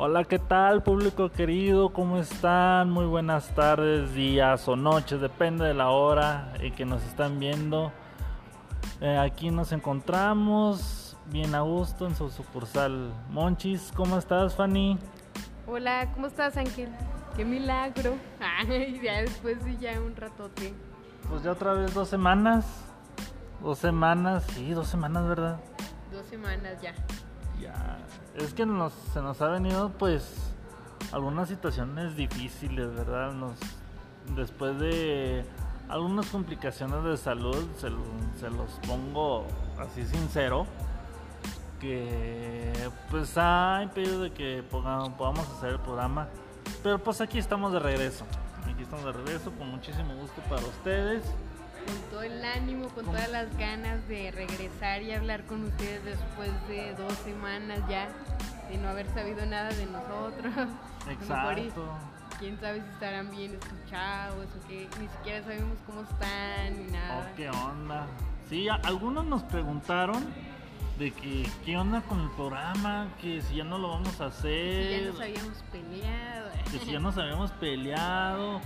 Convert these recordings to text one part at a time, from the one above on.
Hola, ¿qué tal público querido? ¿Cómo están? Muy buenas tardes, días o noches, depende de la hora en que nos están viendo. Eh, aquí nos encontramos bien a gusto en su sucursal Monchis. ¿Cómo estás, Fanny? Hola, ¿cómo estás, Ángel? Qué milagro. Ay, ya después de ya un ratote. Pues ya otra vez dos semanas. Dos semanas, sí, dos semanas, ¿verdad? Dos semanas ya. Ya, es que nos, se nos ha venido pues algunas situaciones difíciles, ¿verdad? Nos, después de algunas complicaciones de salud, se, lo- se los pongo así sincero, que pues ha impedido de que podamos hacer el programa. Pero pues aquí estamos de regreso. Aquí estamos de regreso con muchísimo gusto para ustedes. Con todo el ánimo, con todas las ganas de regresar y hablar con ustedes después de dos semanas ya de no haber sabido nada de nosotros. Exacto. Quién sabe si estarán bien escuchados o que ni siquiera sabemos cómo están ni nada. Oh, ¿Qué onda? Sí, algunos nos preguntaron de que qué onda con el programa, que si ya no lo vamos a Si hacer, ya nos habíamos peleado. que si ya nos habíamos peleado,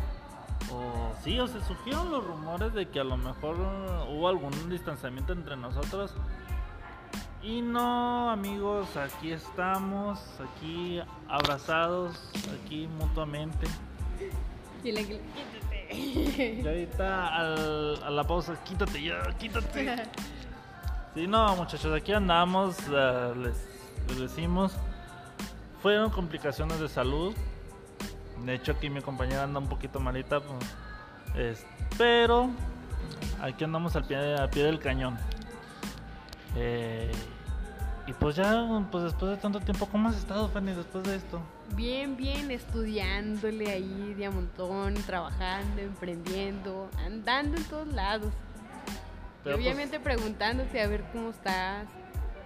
o sí, o se surgieron los rumores de que a lo mejor uh, hubo algún distanciamiento entre nosotros. Y no, amigos, aquí estamos, aquí abrazados, aquí mutuamente. Y quítate. Y ahorita al- a la pausa, quítate ya, quítate. Sí, no, muchachos, aquí andamos, eh, les, les decimos. Fueron complicaciones de salud. De hecho, aquí mi compañera anda un poquito malita. pues, es- pero aquí andamos al pie, al pie del cañón. Eh, y pues ya, pues después de tanto tiempo, ¿cómo has estado, Fanny, después de esto? Bien, bien, estudiándole ahí de a montón, trabajando, emprendiendo, andando en todos lados. Y pues, obviamente preguntándote a ver cómo estás,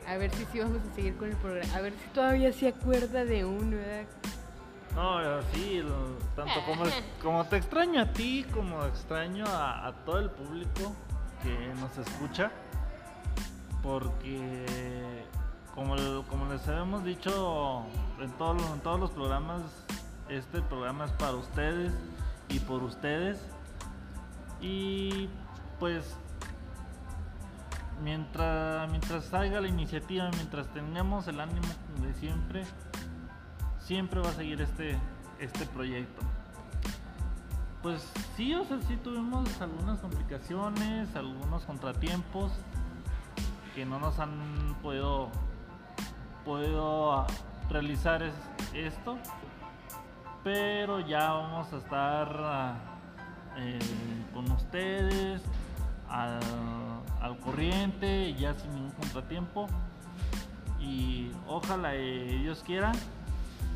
a ver si sí vamos a seguir con el programa, a ver si todavía se acuerda de uno, ¿verdad? No, sí, tanto como, como te extraño a ti, como extraño a, a todo el público que nos escucha, porque como, como les habíamos dicho en, todos los- en todos los programas, este programa es para ustedes y por ustedes. Y pues mientras, mientras salga la iniciativa, mientras tengamos el ánimo de siempre, siempre va a seguir este, este proyecto. Pues sí, o sea, sí tuvimos algunas complicaciones, algunos contratiempos que no nos han podido, podido realizar es- esto, pero ya vamos a estar ah, eh, con ustedes al, al corriente, ya sin ningún contratiempo y ojalá Dios quiera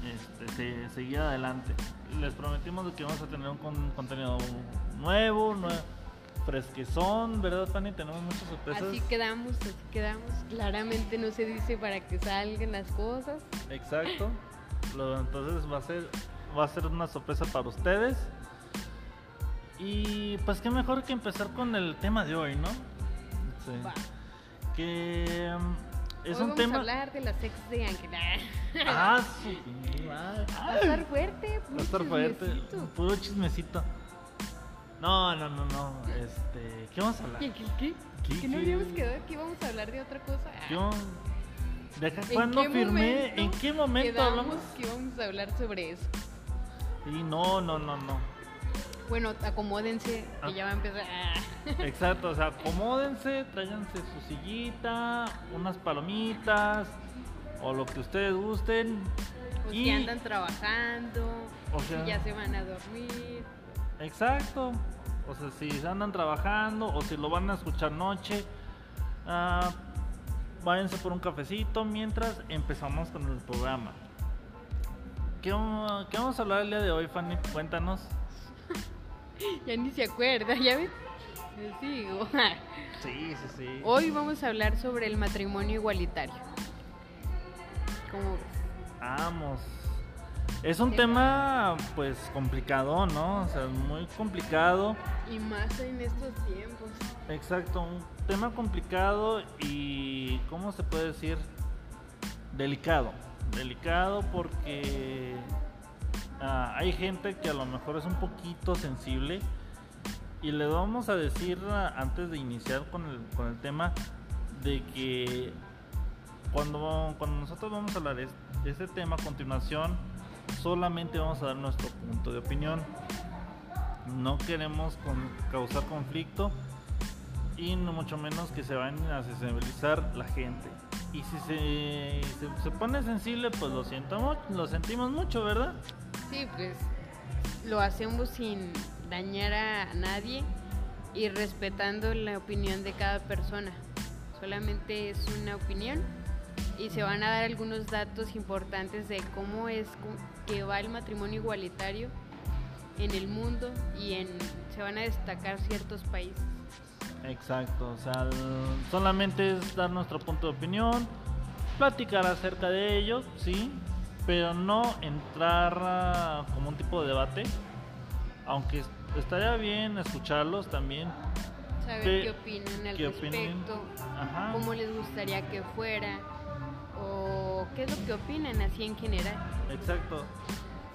este, se- seguir adelante. Les prometimos de que vamos a tener un con- contenido nuevo, nue- fresquezón, ¿verdad, Fanny? Tenemos muchas sorpresas. Así quedamos, así quedamos. Claramente no se dice para que salgan las cosas. Exacto. Lo- entonces va a ser va a ser una sorpresa para ustedes. Y pues qué mejor que empezar con el tema de hoy, ¿no? Sí. Que es Hoy un vamos tema a hablar de la sex de Ángela. Ah. Va a estar fuerte, Va a estar fuerte, chismecito. puro chismecito. No, no, no, no. Este, ¿qué vamos a hablar? ¿Qué, qué, qué? ¿Qué, ¿Que no habíamos quedado que íbamos a hablar de otra cosa? Ah, Yo Deja ¿En cuando qué firmé, ¿en qué momento hablamos? que íbamos a hablar sobre eso. Y no, no, no, no. Bueno, acomódense, Ah. que ya va a empezar. Ah. Exacto, o sea, acomódense, tráiganse su sillita, unas palomitas o lo que ustedes gusten. O Y- si andan trabajando, O si sea- ya se van a dormir. Exacto. O sea, si andan trabajando o si lo van a escuchar noche, ah, váyanse por un cafecito mientras empezamos con el programa. ¿Qué, vamos- qué vamos a hablar el día de hoy, Fanny? Cuéntanos. Ya ni se acuerda, ya ves. Les digo. Sí, sí, sí. Hoy vamos a hablar sobre el matrimonio igualitario. ¿Cómo ves? Vamos. Es un tema, pues, complicado, ¿no? O sea, muy complicado. Y más en estos tiempos. Exacto, un tema complicado y, ¿cómo se puede decir? Delicado. delicado porque ah, hay gente que a lo mejor es un poquito sensible y le vamos a decir ah, antes de iniciar con el, con el tema de que cuando, cuando nosotros vamos a hablar de este tema a continuación, solamente vamos a dar nuestro punto de opinión. No queremos causar conflicto y no mucho menos que se vayan a sensibilizar la gente. Y si se, se, pone sensible, pues lo siento lo sentimos mucho, ¿verdad? Sí, pues lo hacemos sin dañar a nadie y respetando la opinión de cada persona. Solamente es una opinión y se van a dar algunos datos importantes de cómo es que va el matrimonio igualitario en el mundo y en se van a destacar ciertos países. Exacto, o sea, solamente es dar nuestro punto de opinión, platicar acerca de ello, sí, pero no entrar como un tipo de debate, aunque estaría bien escucharlos también. Saber qué, opinan al respecto, cómo les gustaría que fuera, o qué es lo que opinan así en general. Exacto,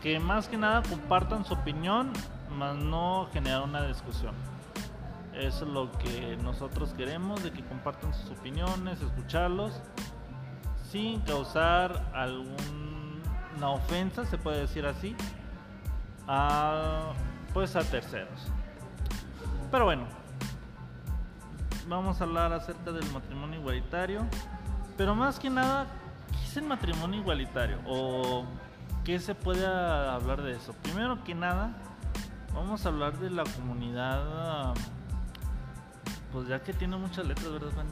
que más que nada compartan su opinión, más no generar una discusión. Es lo que nosotros queremos, de que compartan sus opiniones, escucharlos, sin causar alguna ofensa, se puede decir así, a, pues a terceros. Pero bueno, vamos a hablar acerca del matrimonio igualitario, pero más que nada, ¿qué es el matrimonio igualitario? ¿O qué se puede hablar de eso? Primero que nada, vamos a hablar de la comunidad pues ya que tiene muchas letras, ¿verdad, Fanny?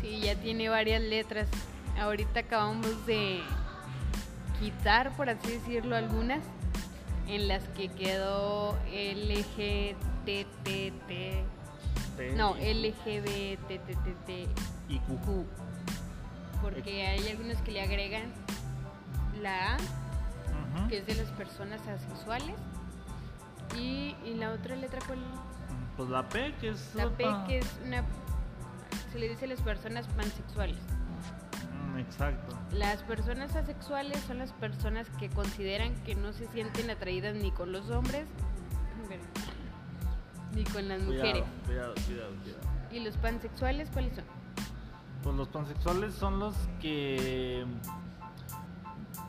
Sí, ya tiene varias letras. Ahorita acabamos de quitar, por así decirlo, algunas en las que quedó LGTTT. No, LGBTTT. Y Q. Porque hay algunos que le agregan la A, que es de las personas asexuales. Y, y la otra letra, ¿cuál? Pues la P, que es. La P, que es una. Se le dice a las personas pansexuales. Mm, exacto. Las personas asexuales son las personas que consideran que no se sienten atraídas ni con los hombres ni con las mujeres. Cuidado, cuidado, cuidado. ¿Y los pansexuales cuáles son? Pues los pansexuales son los que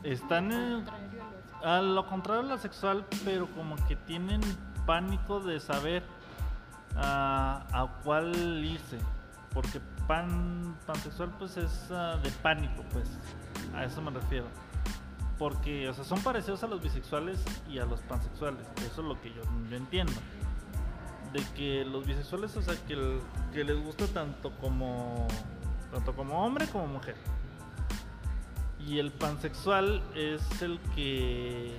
están en, a lo contrario a lo sexual, pero como que tienen pánico de saber a, a cuál irse. Porque pan, pansexual pues es ah, de pánico, pues. A eso me refiero. Porque, o sea, son parecidos a los bisexuales y a los pansexuales. Eso es lo que yo, entiendo. De que los bisexuales, o sea, que, que les gusta tanto como tanto como hombre como mujer. Y el pansexual es el que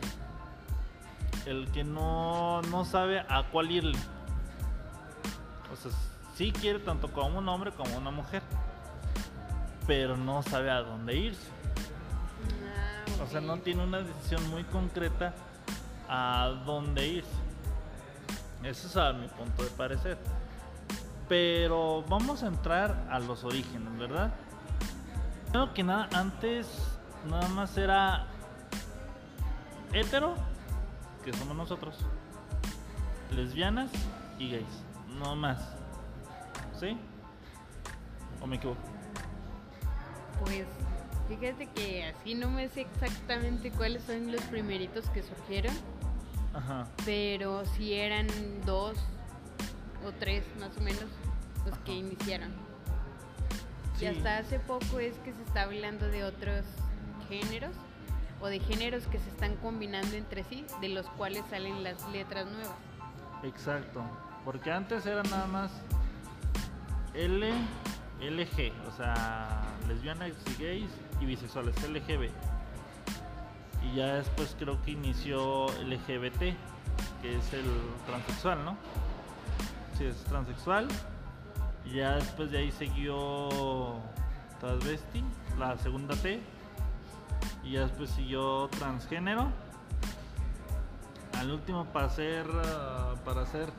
el que no, no sabe a cuál irle. O sea, sí quiere tanto como un hombre como una mujer, pero no sabe a dónde irse. Ah, o sea, no tiene una decisión muy concreta a dónde irse. Eso es a mi punto de parecer. Pero vamos a entrar a los orígenes, ¿verdad? Creo que nada, antes nada más era hetero, que somos nosotros, lesbianas y gays no más. ¿Sí? ¿O me equivoco? Pues fíjate que así no me sé exactamente cuáles son los primeritos que surgieron. Ajá. Pero si eran dos o tres más o menos los que iniciaron. Y hasta hace poco es que se está hablando de otros géneros o de géneros que se están combinando entre sí, de los cuales salen las letras nuevas. Exacto. Porque antes era nada más L, LG, o sea, lesbianas y gays y bisexuales, LGB. Y ya después creo que inició LGBT, que es el transexual, ¿no? Sí, es transexual. Y ya después de ahí siguió transvesti, la segunda T. Y ya después siguió transgénero. Al último para ser, para ser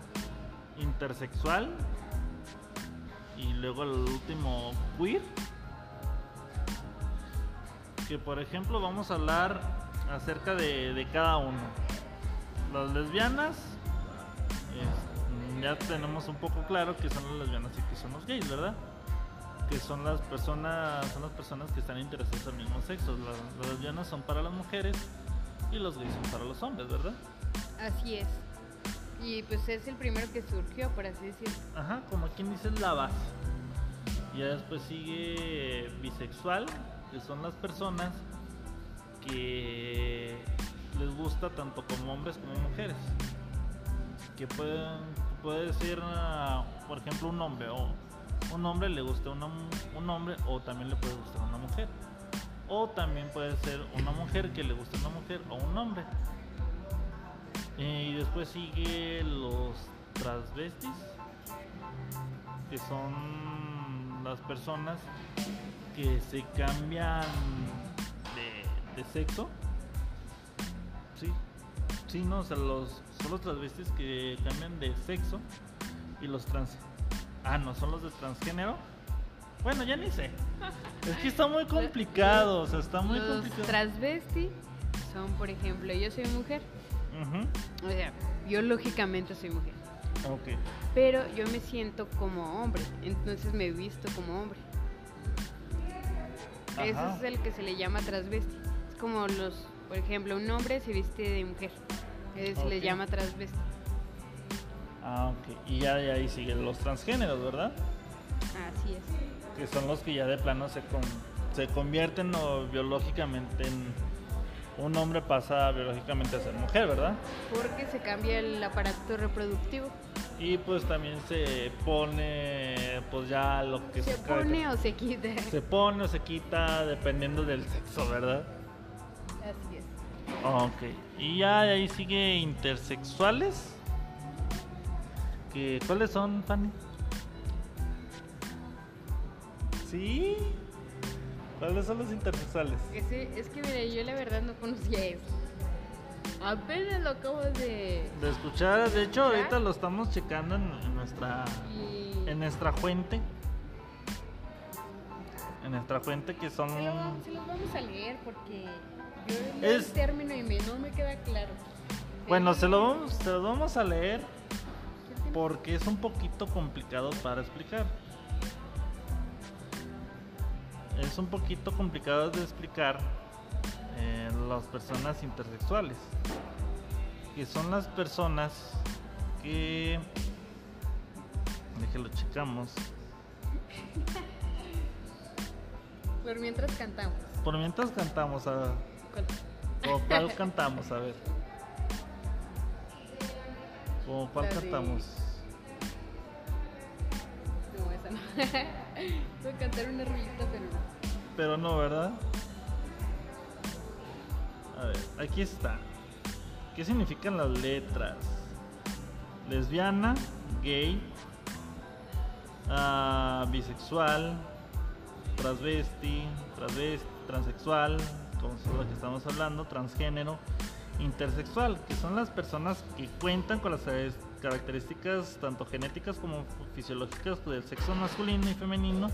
intersexual y luego el último queer que por ejemplo vamos a hablar acerca de, cada uno. Las lesbianas, ya tenemos un poco claro que son las lesbianas y que son los gays, ¿verdad? Que son las personas, son las personas que están interesadas al mismo sexo. las lesbianas son para las mujeres y los gays son para los hombres, ¿verdad? Así es. Y pues es el primero que surgió, por así decirlo. Ajá, como quien dice la base. Ya después sigue bisexual, que son las personas que les gusta tanto como hombres como mujeres. Que pueden, puede ser, ah, por ejemplo, un hombre o un hombre le gusta una, un hombre o también le puede gustar una mujer. O también puede ser una mujer que le guste una mujer o un hombre. Y después sigue los transvestis, que son las personas que se cambian de, sexo. Sí, sí, no, o sea, los, son los transvestis que cambian de sexo y los trans. Ah, no, son los de transgénero. Bueno, ya ni sé. Es que está muy complicado, o sea, está muy los complicado. Transvesti son, por ejemplo, yo soy mujer. O sea, yo lógicamente soy mujer. Ok. Pero yo me siento como hombre, entonces me he visto como hombre. Ese es el que se le llama transvesti. Es como los, por ejemplo, un hombre se viste de mujer. Se le llama transvesti. Ah, ok. Y ya de ahí siguen los transgéneros, ¿verdad? Así es. Que son los que ya de plano se, se convierten o biológicamente en un hombre pasa biológicamente a ser mujer, ¿verdad? Porque se cambia el aparato reproductivo. Y pues también se pone, pues ya lo que se, se pone o se quita. Se pone o se quita dependiendo del sexo, ¿verdad? Así es. Ok. Y ya de ahí sigue intersexuales. ¿Qué, ¿Cuáles son, Fanny? ¿Sí? ¿Cuáles son los intersexuales? es que mira, yo la verdad no conocía eso. Apenas lo acabo de... De escuchar, de hecho ahorita lo estamos checando en, nuestra... En nuestra fuente. En nuestra fuente que son... Se, los vamos a leer porque yo leo el término y me, no me queda claro. Bueno, se lo, vamos, se lo vamos a leer porque es un poquito complicado para explicar es un poquito complicado de explicar eh, las personas intersexuales, que son las personas que... Déjelo checamos. Por mientras cantamos. Por mientras cantamos, a ¿Cuál? cuál cantamos? A ver. ¿O cuál cantamos? No, esa no. Voy a cantar una pero no. Pero no, ¿verdad? A ver, aquí está. ¿Qué significan las letras? Lesbiana, gay, uh, bisexual, transvesti, transvesti, transexual, como lo que estamos hablando, transgénero, intersexual, que son las personas que cuentan con las características tanto genéticas como fisiológicas del sexo masculino y femenino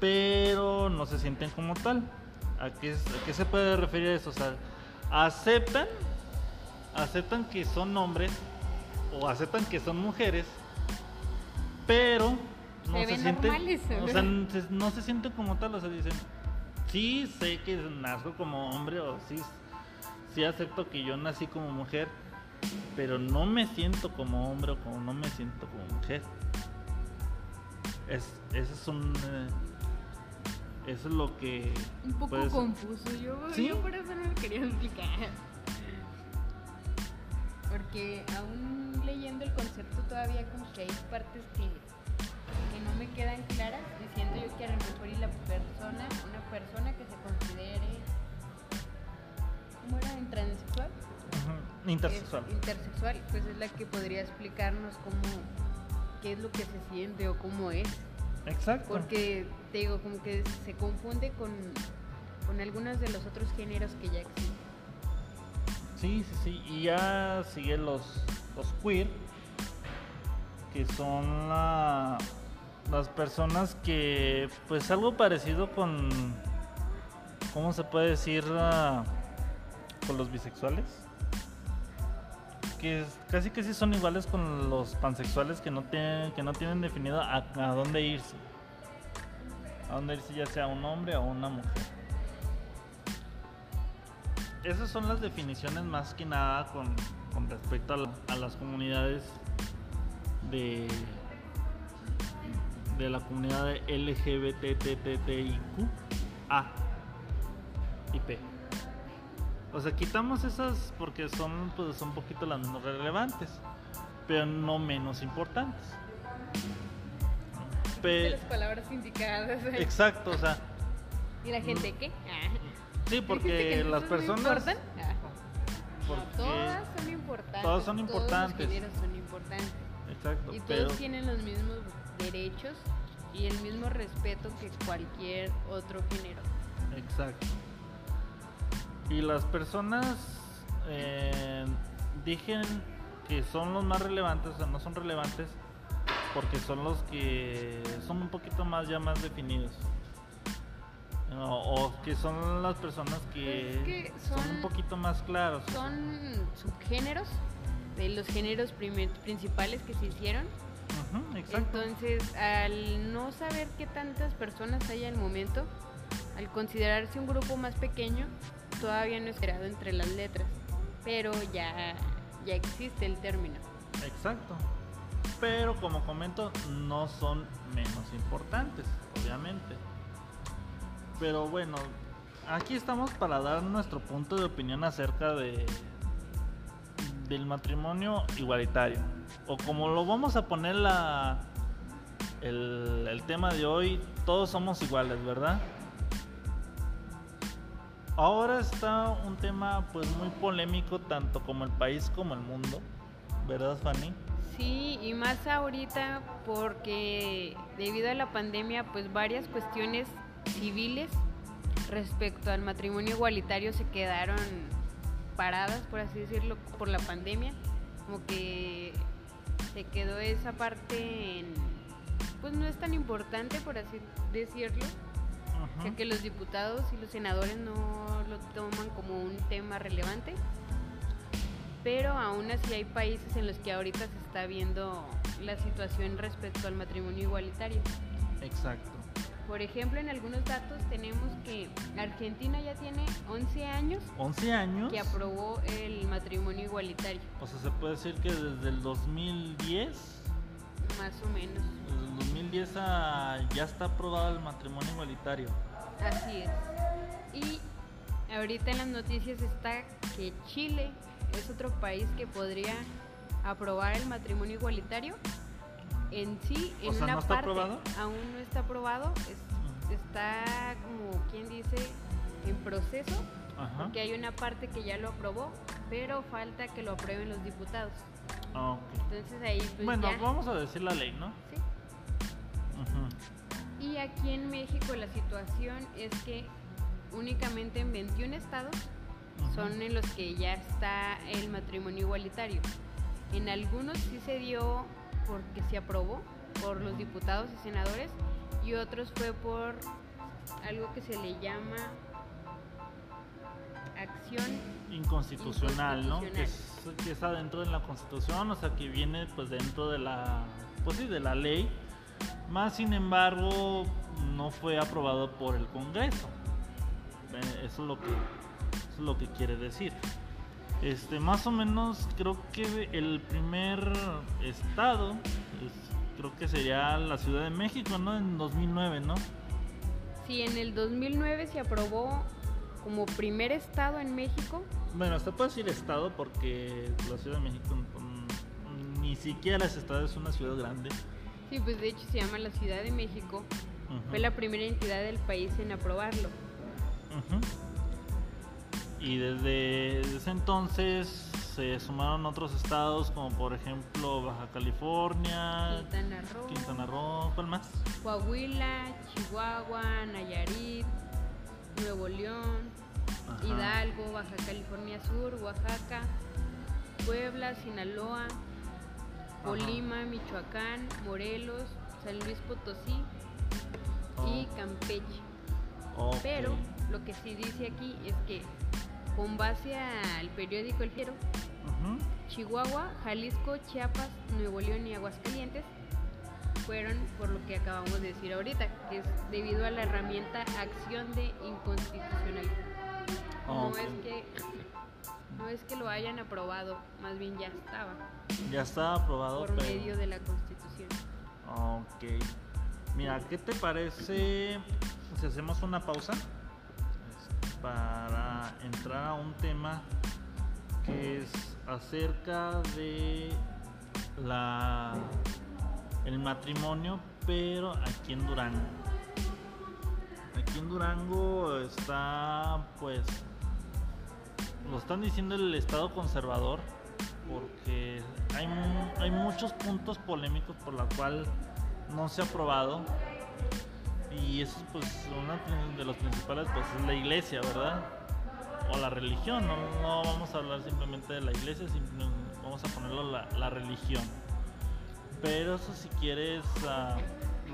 pero no se sienten como tal. ¿A qué, qué se puede referir eso? O sea, aceptan, aceptan que son hombres o aceptan que son mujeres, pero no se, sienten, o sea, no se sienten como tal, o sea, dicen, sí sé que nazco como hombre o sí, sí acepto que yo nací como mujer, pero no me siento como hombre o como no me siento como mujer. Es, ese es un... Eh, eso es lo que. Un poco confuso. Yo, por eso no lo quería explicar. Porque aún leyendo el concepto todavía como que hay partes que, que no me quedan claras, diciendo yo que a lo mejor y la persona, una persona que se considere ¿cómo era? ¿Intransexual? Intersexual. intersexual, pues es la que podría explicarnos cómo, qué es lo que se siente o cómo es. Exacto. Porque, te digo, como que se confunde con, con algunos de los otros géneros que ya existen. Sí, sí, sí. Y ya siguen los, los queer, que son las personas que, pues algo parecido con, ¿cómo se puede decir uh, con los bisexuales? Que casi que sí son iguales con los pansexuales que no tienen, que no tienen definido a, a dónde irse. A dónde irse ya sea un hombre o una mujer. Esas son las definiciones más que nada con, con respecto a, a las comunidades de, de la comunidad de LGBTTTIQ A y P. O sea, quitamos esas porque son pues un poquito las menos relevantes, pero no menos importantes. Pe las palabras indicadas. Exacto, o sea. ¿Y la gente qué? Sí, porque las personas. Ah. todas son importantes. Todas son importantes. Todos los son importantes. Exacto. Y todos tienen los mismos derechos y el mismo respeto que cualquier otro género. Exacto. Y las personas eh, dijen que son los más relevantes, o sea, no son relevantes porque son los que son un poquito más ya más definidos. O, que son las personas que, son, un poquito más claros. Son subgéneros de los géneros principales que se hicieron. Entonces, al no saber qué tantas personas hay al momento, al considerarse un grupo más pequeño, todavía no es creado entre las letras, pero ya, ya existe el término. Exacto. Pero como comento, no son menos importantes, obviamente. Pero bueno, aquí estamos para dar nuestro punto de opinión acerca de del matrimonio igualitario. O como lo vamos a poner la el, el tema de hoy, todos somos iguales, ¿verdad? Ahora está un tema pues muy polémico tanto como el país como el mundo, ¿verdad Fanny? Sí, y más ahorita porque debido a la pandemia pues varias cuestiones civiles respecto al matrimonio igualitario se quedaron paradas, por así decirlo, por la pandemia. Como que se quedó esa parte pues no es tan importante, por así decirlo, que los diputados y los senadores no lo toman como un tema relevante, pero aún así hay países en los que ahorita se está viendo la situación respecto al matrimonio igualitario. Exacto. Por ejemplo, en algunos datos tenemos que Argentina ya tiene 11 años. 11 años. Que aprobó el matrimonio igualitario. O sea, se puede decir que desde el 2010. Más o menos. Desde el 2010 ya está aprobado el matrimonio igualitario. Así es. Y ahorita en las noticias está que Chile es otro país que podría aprobar el matrimonio igualitario. En sí, en una parte, aún no está aprobado, está como quien dice en proceso, porque hay una parte que ya lo aprobó, pero falta que lo aprueben los diputados. Ah, Entonces ahí pues Bueno, vamos a decir la ley, ¿no? Sí. Y aquí en México la situación es que únicamente en 21 estados son en los que ya está el matrimonio igualitario. En algunos sí se dio porque se aprobó por los diputados y senadores y otros fue por algo que se le llama acción inconstitucional, ¿no? Que, está dentro de la Constitución, o sea, que viene pues dentro de la pues sí, de la ley más sin embargo, no fue aprobado por el Congreso. Eh, eso es lo que, es lo que quiere decir. Este, más o menos creo que el primer estado, creo que sería la Ciudad de México, ¿no? En 2009, ¿no? Sí, en el 2009 se aprobó como primer estado en México. Bueno, hasta puede decir estado porque la Ciudad de México ni siquiera es estado, es una ciudad grande. Sí, pues de hecho se llama la Ciudad de México. Fue la primera entidad del país en aprobarlo. Y desde ese entonces se sumaron otros estados como por ejemplo Baja California, Quintana Roo, Quintana Roo ¿cuál más? Coahuila, Chihuahua, Nayarit, Nuevo León, Hidalgo, Baja California Sur, Oaxaca, Puebla, Sinaloa, Colima, Michoacán, Morelos, San Luis Potosí y Campeche. Pero lo que sí dice aquí es que con base al periódico El Fiero, Chihuahua, Jalisco, Chiapas, Nuevo León y Aguascalientes fueron por lo que acabamos de decir ahorita, que es debido a la herramienta acción de inconstitucionalidad. no es que no es que lo hayan aprobado, más bien ya estaba. Ya estaba aprobado por medio de la Constitución. Ok. Mira, ¿qué te parece si hacemos una pausa para entrar a un tema que es acerca de la el matrimonio, pero aquí en Durango. Aquí en Durango está, pues, lo están diciendo el Estado conservador, porque hay, hay muchos puntos polémicos por la cual no se ha aprobado. Y eso, pues, uno de los principales, pues, es la iglesia, ¿verdad? O la religión, no, vamos a hablar simplemente de la iglesia, vamos a ponerlo la, la religión pero eso si quieres ah,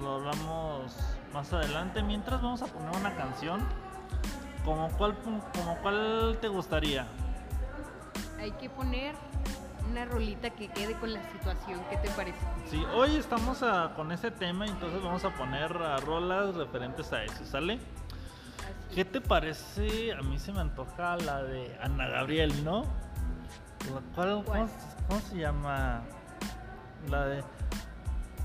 lo hablamos más adelante. Mientras vamos a poner una canción. ¿Como cuál, como cuál te gustaría? Hay que poner una rolita que quede con la situación. ¿Qué te parece? Sí, hoy estamos ah, con ese tema, entonces vamos a poner uh, rolas referentes a eso, ¿sale? ¿Qué te parece? A mí se me antoja la de Ana Gabriel, ¿no? ¿Cuál, ¿Cómo se llama? La de.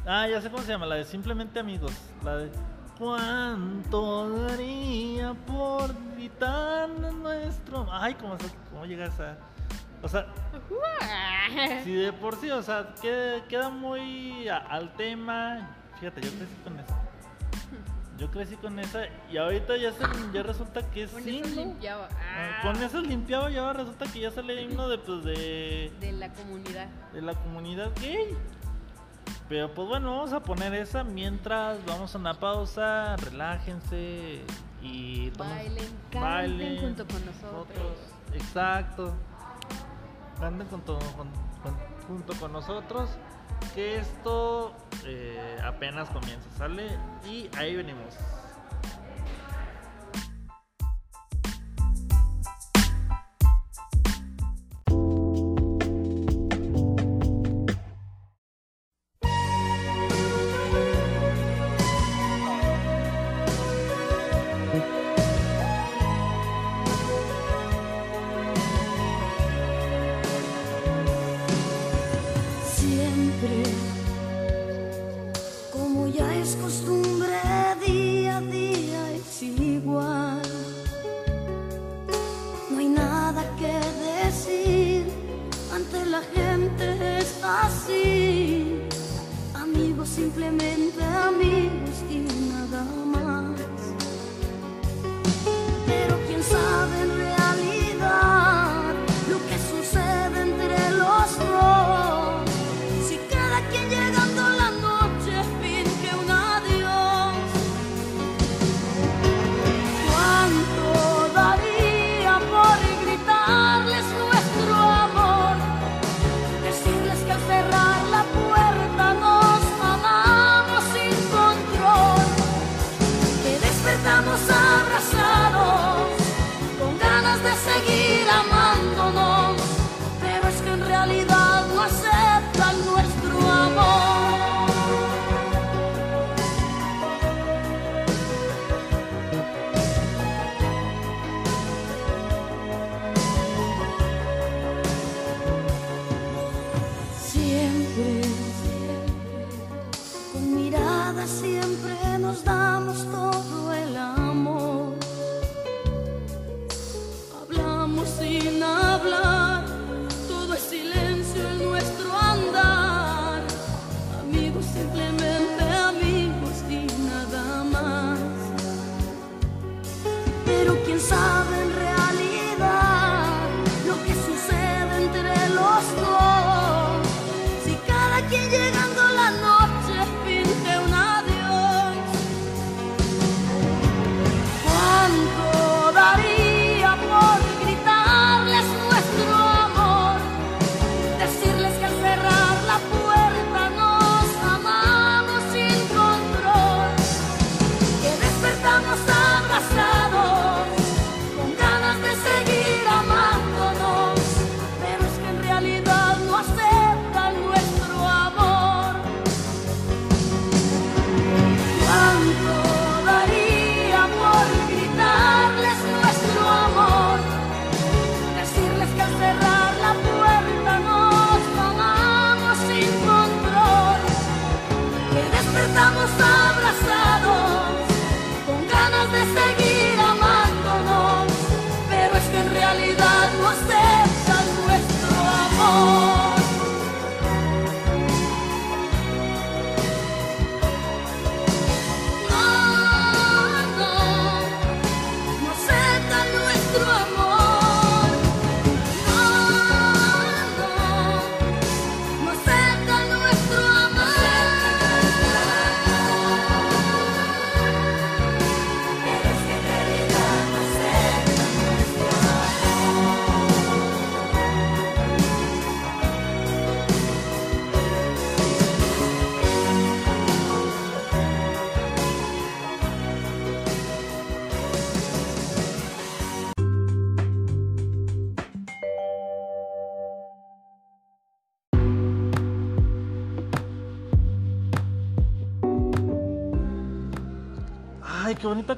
Ah, ya sé cómo se llama, la de Simplemente Amigos. La de. ¿Cuánto daría por gritar nuestro. Ay, ¿cómo, cómo llega esa.? O sea, si de por sí, o sea, queda, muy al tema. Fíjate, yo crecí con eso. Yo crecí con esa y ahorita ya, se, ya resulta que es Con eso limpiaba. Ah, con eso limpiaba y ahora resulta que ya sale himno de pues de... De la comunidad. De la comunidad gay. Pero pues bueno, vamos a poner esa mientras vamos a una pausa, relájense y... Bailen, canten junto con nosotros. Exacto. Canten junto, junto con nosotros que esto eh, apenas comienza, ¿sale? Y ahí venimos.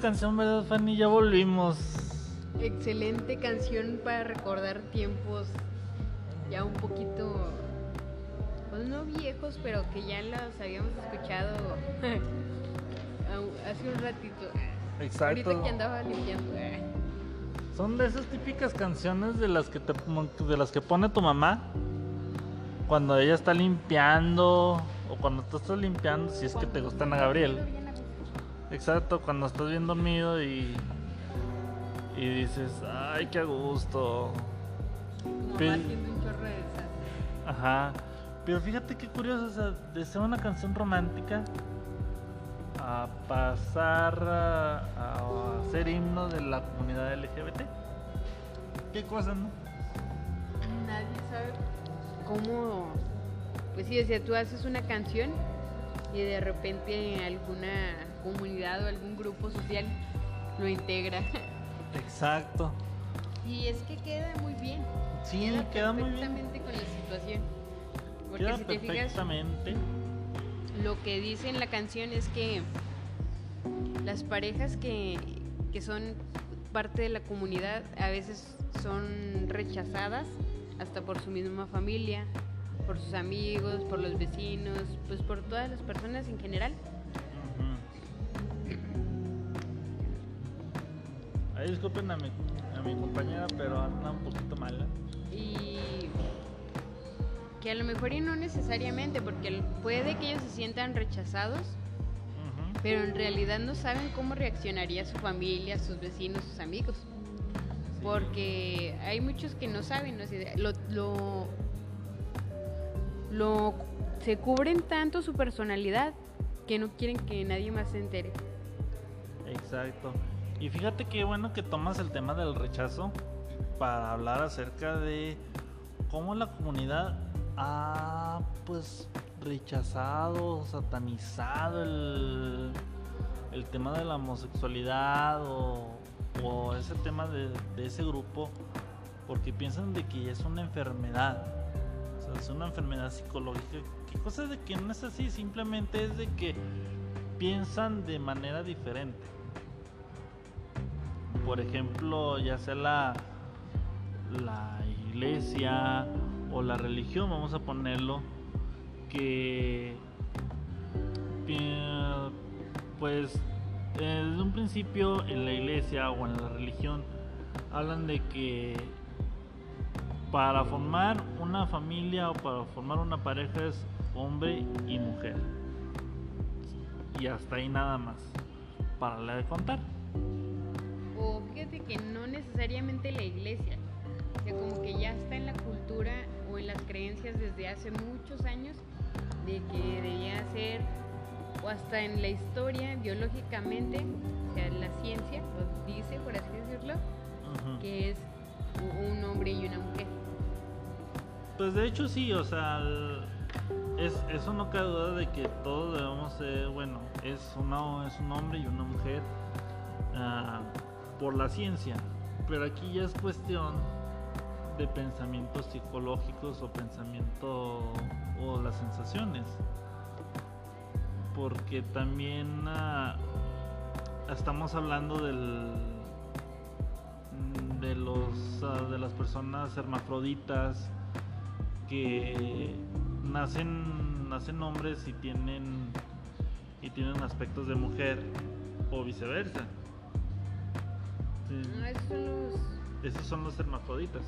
Canción, ¿verdad, Fanny? Ya volvimos. Excelente canción para recordar tiempos ya un poquito, pues no viejos, pero que ya los habíamos escuchado hace un ratito. Exacto. Ahorita que andaba limpiando. Son de esas típicas canciones de las que te, de las que pone tu mamá cuando ella está limpiando o cuando tú estás limpiando, si es que te gustan a Gabriel. Exacto, cuando estás bien dormido y y dices, ay, qué a gusto. Pero, un chorro de Ajá. Pero fíjate qué curioso, o sea, de ser una canción romántica a pasar a, a ser himno de la comunidad LGBT. ¿Qué cosa, no? Nadie sabe cómo. Pues sí, o sea, tú haces una canción y de repente alguna comunidad o algún grupo social lo integra. Exacto. Y es que queda muy bien. Sí, queda, muy bien. Perfectamente con la situación. Porque queda si te perfectamente. lo que dice en la canción es que las parejas que, que son parte de la comunidad a veces son rechazadas hasta por su misma familia, por sus amigos, por los vecinos, pues por todas las personas en general. Ahí disculpen a mi, a mi compañera, pero anda un poquito mala. Y que a lo mejor y no necesariamente, porque puede que ellos se sientan rechazados, pero en realidad no saben cómo reaccionaría su familia, sus vecinos, sus amigos. Porque hay muchos que no saben, ¿no? lo, lo, lo, se cubren tanto su personalidad que no quieren que nadie más se entere. Exacto. Y fíjate qué bueno que tomas el tema del rechazo para hablar acerca de cómo la comunidad ha pues rechazado, satanizado el, el tema de la homosexualidad o, ese tema de, ese grupo porque piensan de que es una enfermedad. O sea, es una enfermedad psicológica. ¿Qué cosa de que no es así? Simplemente es de que piensan de manera diferente por ejemplo, ya sea la, la iglesia o la religión, vamos a ponerlo, que pues desde un principio en la iglesia o en la religión hablan de que para formar una familia o para formar una pareja es hombre y mujer. Y hasta ahí nada más. Para la de contar o fíjate que no necesariamente la iglesia, o sea, como que ya está en la cultura o en las creencias desde hace muchos años de que debía ser, o hasta en la historia biológicamente, o sea, la ciencia lo dice, por así decirlo, que es un hombre y una mujer. Pues de hecho sí, o sea, es, eso no cabe duda de que todos debemos ser, bueno, es, una, es un hombre y una mujer. Uh, por la ciencia, pero aquí ya es cuestión de pensamientos psicológicos o pensamiento o las sensaciones. Porque también ah, estamos hablando del de los ah, de las personas hermafroditas que nacen nacen hombres y tienen y tienen aspectos de mujer o viceversa. No, esos son los. Esos son los hermafroditas.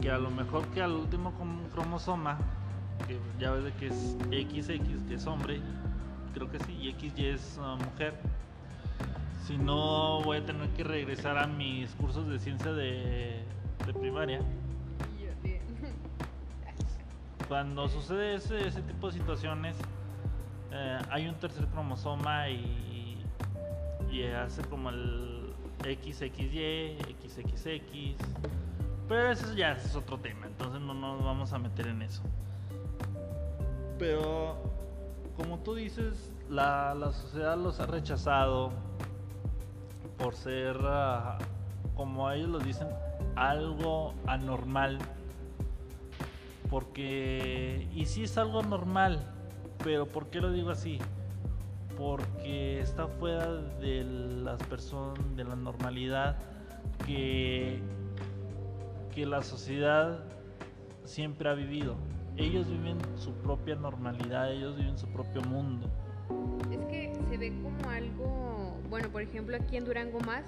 Que a lo mejor que al último cromosoma, que ya ves de que es XX, que es hombre, creo que sí, y XY es uh, mujer. Si no, voy a tener que regresar a mis cursos de ciencia de, de primaria. Cuando sucede ese, ese tipo de situaciones, eh, hay un tercer cromosoma y y hace como el XXY, XXX. Pero eso ya es otro tema, entonces no nos vamos a meter en eso. Pero, como tú dices, la, sociedad los ha rechazado por ser, ah, como ellos lo dicen, algo anormal. Porque, y sí es algo normal, pero ¿por qué lo digo así? Porque está fuera de las personas, de la normalidad que, que la sociedad siempre ha vivido. Ellos viven su propia normalidad, ellos viven su propio mundo. Es que se ve como algo, bueno, por ejemplo aquí en Durango más,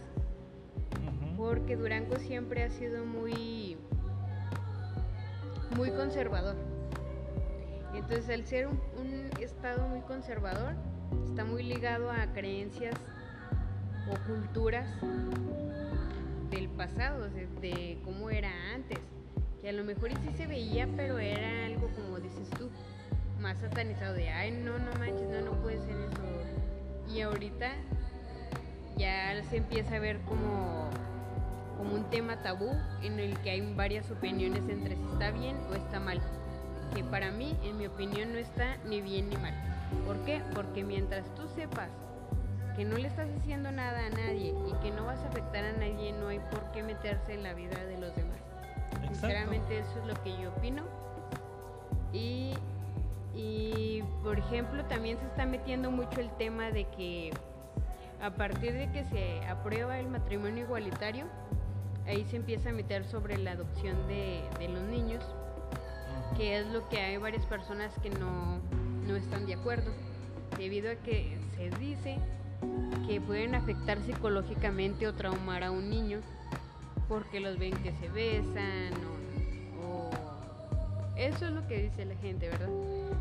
porque Durango siempre ha sido muy, muy conservador. Entonces, al ser un, estado muy conservador, está muy ligado a creencias o culturas del pasado, de, cómo era antes. Que a lo mejor sí se veía, pero era algo como dices tú, más satanizado de, ay, no, no manches, no, no puede ser eso. Y ahorita ya se empieza a ver como, como un tema tabú en el que hay varias opiniones entre si está bien o está mal que para mí, en mi opinión, no está ni bien ni mal. ¿Por qué? Porque mientras tú sepas que no le estás haciendo nada a nadie y que no vas a afectar a nadie, no hay por qué meterse en la vida de los demás. Sinceramente eso es lo que yo opino. Y, y, por ejemplo, también se está metiendo mucho el tema de que a partir de que se aprueba el matrimonio igualitario, ahí se empieza a meter sobre la adopción de, de los niños que es lo que hay varias personas que no, no están de acuerdo, debido a que se dice que pueden afectar psicológicamente o traumar a un niño porque los ven que se besan o, eso es lo que dice la gente, ¿verdad?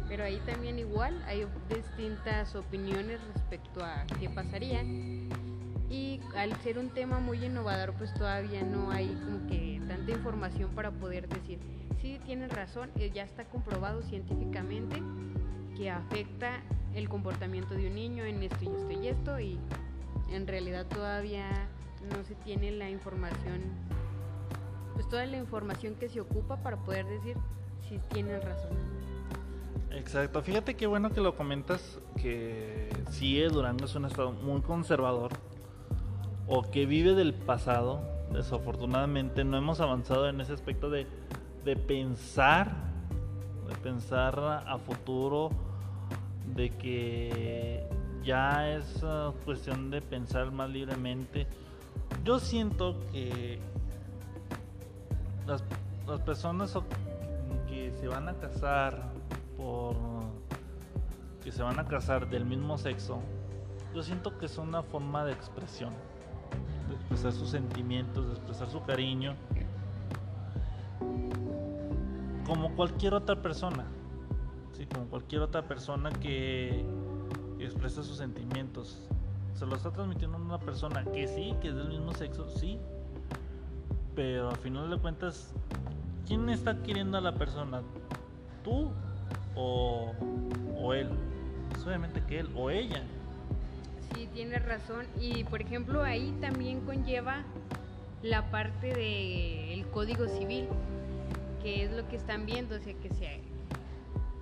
Pero ahí también igual hay distintas opiniones respecto a qué pasaría y al ser un tema muy innovador pues todavía no hay como que tanta información para poder decir sí tienen razón, eh, ya está comprobado científicamente que afecta el comportamiento de un niño en esto y esto y esto y en realidad todavía no se tiene la información, pues toda la información que se ocupa para poder decir si tienen razón. Exacto, fíjate qué bueno que lo comentas, que sí, Durango es un estado muy conservador o que vive del pasado. Desafortunadamente no hemos avanzado en ese aspecto de de pensar, pensar a futuro, de que ya es uh, cuestión de pensar más libremente. Yo siento que las, las personas que se van a casar por que se van a casar del mismo sexo, yo siento que es una forma de expresión, de expresar sus sentimientos, de expresar su cariño como cualquier otra persona, ¿sí? como cualquier otra persona que, expresa sus sentimientos. Se lo está transmitiendo a una persona que sí, que es del mismo sexo, sí, pero al final de cuentas, ¿quién está queriendo a la persona? ¿Tú o, o él? Pues obviamente que él o ella. Sí, tienes razón. Y por ejemplo, ahí también conlleva la parte del Código Civil que es lo que están viendo, o sea, que, sea,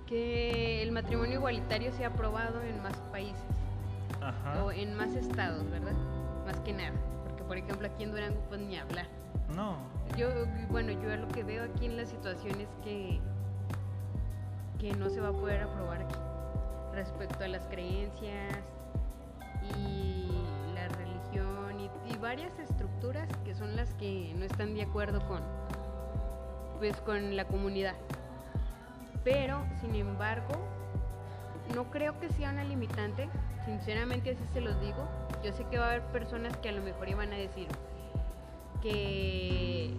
que el matrimonio igualitario se ha aprobado en más países o en más estados, ¿verdad? Más que nada, porque por ejemplo aquí en Durango pues ni hablar. No. Yo, bueno, yo lo que veo aquí en la situación es que, que no se va a poder aprobar aquí respecto a las creencias y la religión y, y varias estructuras que son las que no están de acuerdo con, pues con la comunidad. Pero, sin embargo, no creo que sea una limitante, sinceramente así se los digo. Yo sé que va a haber personas que a lo mejor iban a decir que,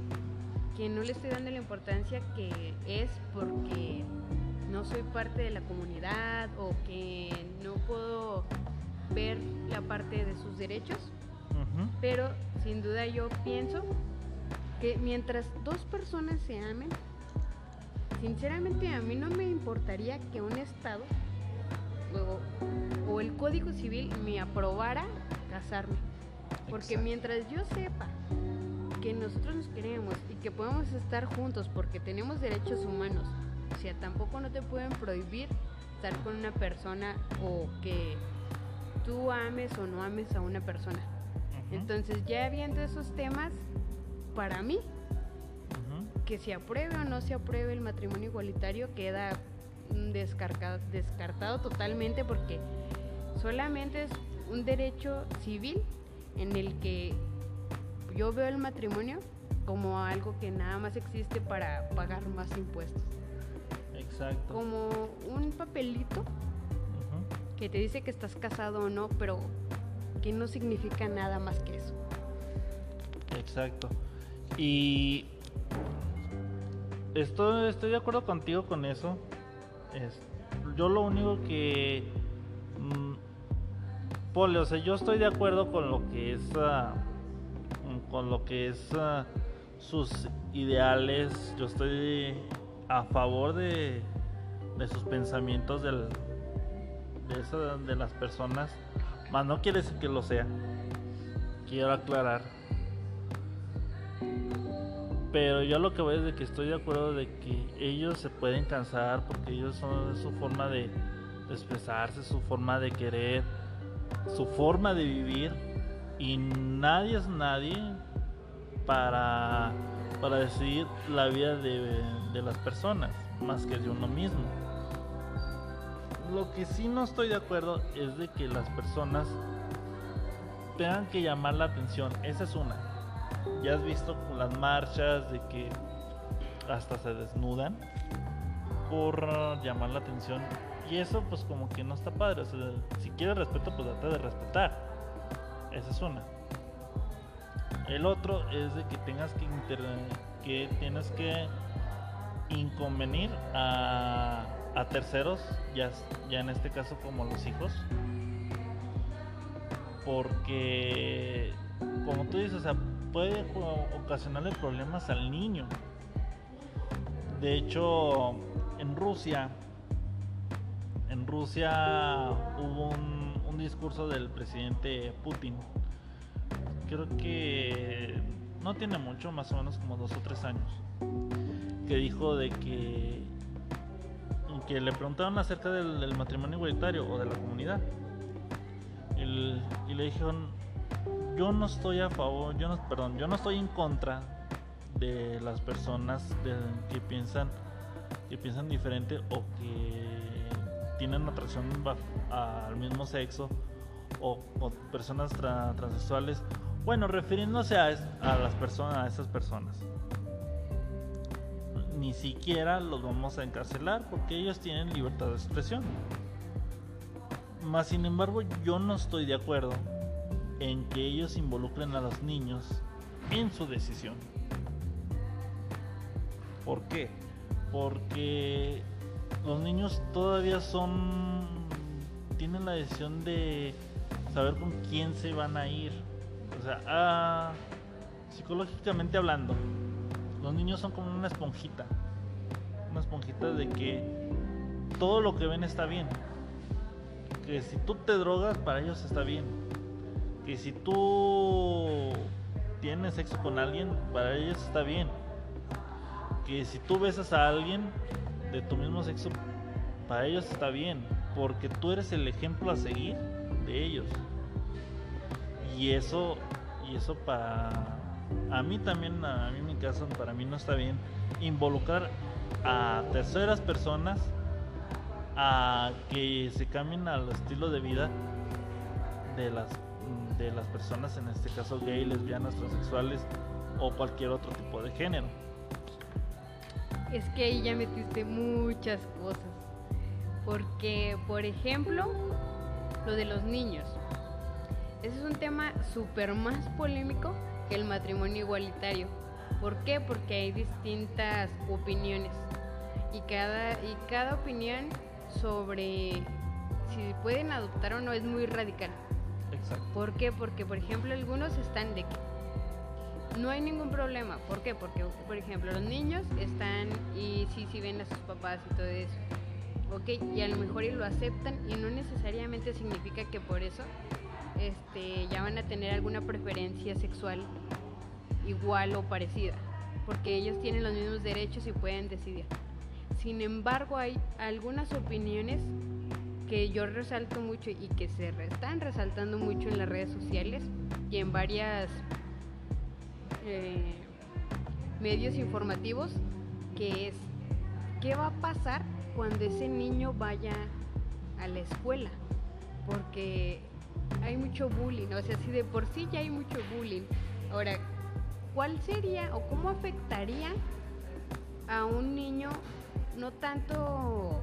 que no le estoy dando la importancia que es porque no soy parte de la comunidad o que no puedo ver la parte de sus derechos. Pero sin duda yo pienso que mientras dos personas se amen, sinceramente a mí no me importaría que un Estado o, el Código Civil me aprobara casarme. Porque mientras yo sepa que nosotros nos queremos y que podemos estar juntos porque tenemos derechos humanos, o sea, tampoco no te pueden prohibir estar con una persona o que tú ames o no ames a una persona. Entonces ya viendo esos temas, para mí, que se apruebe o no se apruebe el matrimonio igualitario queda descartado, descartado totalmente porque Solamente es un derecho civil en el que yo veo el matrimonio como algo que nada más existe para pagar más impuestos. Exacto. Como un papelito que te dice que estás casado o no, pero que no significa nada más que eso. Exacto. Y estoy, estoy de acuerdo contigo con eso. Es, yo lo único que... Mmm, Pole, o sea, yo estoy de acuerdo con lo que es... Ah, con lo que es... Ah, sus ideales, yo estoy a favor de, de sus pensamientos de, de las personas, más no quiere decir que lo sea. Quiero aclarar. Pero yo lo que voy es de que estoy de acuerdo de que ellos se pueden cansar porque ellos son su forma de, de expresarse, su forma de querer, su forma de vivir y nadie es nadie para, para decidir la vida de, de las personas más que de uno mismo. Lo que sí no estoy de acuerdo es de que las personas tengan que llamar la atención. Esa es una. Ya has visto con las marchas de que hasta se desnudan por llamar la atención. Y eso pues como que no está padre. si quieres respeto, pues trata de respetar. Esa es una. El otro es de que tengas que que tienes que inconvenir a, a terceros, ya, ya en este caso como los hijos, porque como tú dices, o sea, puede ocasionarle problemas al niño. De hecho, en Rusia, en Rusia hubo un, discurso del presidente Putin creo que no tiene mucho, más o menos como dos o tres años, que dijo de que, que le preguntaron acerca del, matrimonio igualitario o de la comunidad. y le dijeron, yo no estoy a favor, yo no, perdón, yo no estoy en contra de las personas que piensan que piensan diferente o que tienen atracción al mismo sexo o, personas transexuales bueno, refiriéndose a, las personas, a esas personas. Ni siquiera los vamos a encarcelar porque ellos tienen libertad de expresión. Más sin embargo, yo no estoy de acuerdo en que ellos involucren a los niños en su decisión. ¿Por qué? Porque los niños todavía son tienen la decisión de saber con quién se van a ir o sea, ah, psicológicamente hablando, los niños son como una esponjita. Una esponjita de que todo lo que ven está bien. Que si tú te drogas, para ellos está bien. Que si tú tienes sexo con alguien, para ellos está bien. Que si tú besas a alguien de tu mismo sexo, para ellos está bien. Porque tú eres el ejemplo a seguir de ellos. Y eso, y eso para a mí también, a mí en mi caso, para mí no está bien involucrar a terceras personas a que se cambien al estilo de vida de las de las personas, en este caso gay, lesbianas, transexuales o cualquier otro tipo de género. Es que ahí ya metiste muchas cosas. Porque, por ejemplo, lo de los niños. Ese es un tema súper más polémico que el matrimonio igualitario. ¿Por qué? Porque hay distintas opiniones y cada, y cada opinión sobre si pueden adoptar o no es muy radical. Exacto. ¿Por qué? Porque, por ejemplo, algunos están de no hay ningún problema. ¿Por qué? Porque, por ejemplo, los niños están y sí, sí ven a sus papás y todo eso. Ok, y a lo mejor y lo aceptan y no necesariamente significa que por eso este, ya van a tener alguna preferencia sexual igual o parecida, porque ellos tienen los mismos derechos y pueden decidir. Sin embargo, hay algunas opiniones que yo resalto mucho y que se están resaltando mucho en las redes sociales y en varias eh, medios informativos, que es ¿qué va a pasar cuando ese niño vaya a la escuela? porque hay mucho bullying, o sea, si de por sí ya hay mucho bullying, ahora, ¿cuál sería o cómo afectaría a un niño no tanto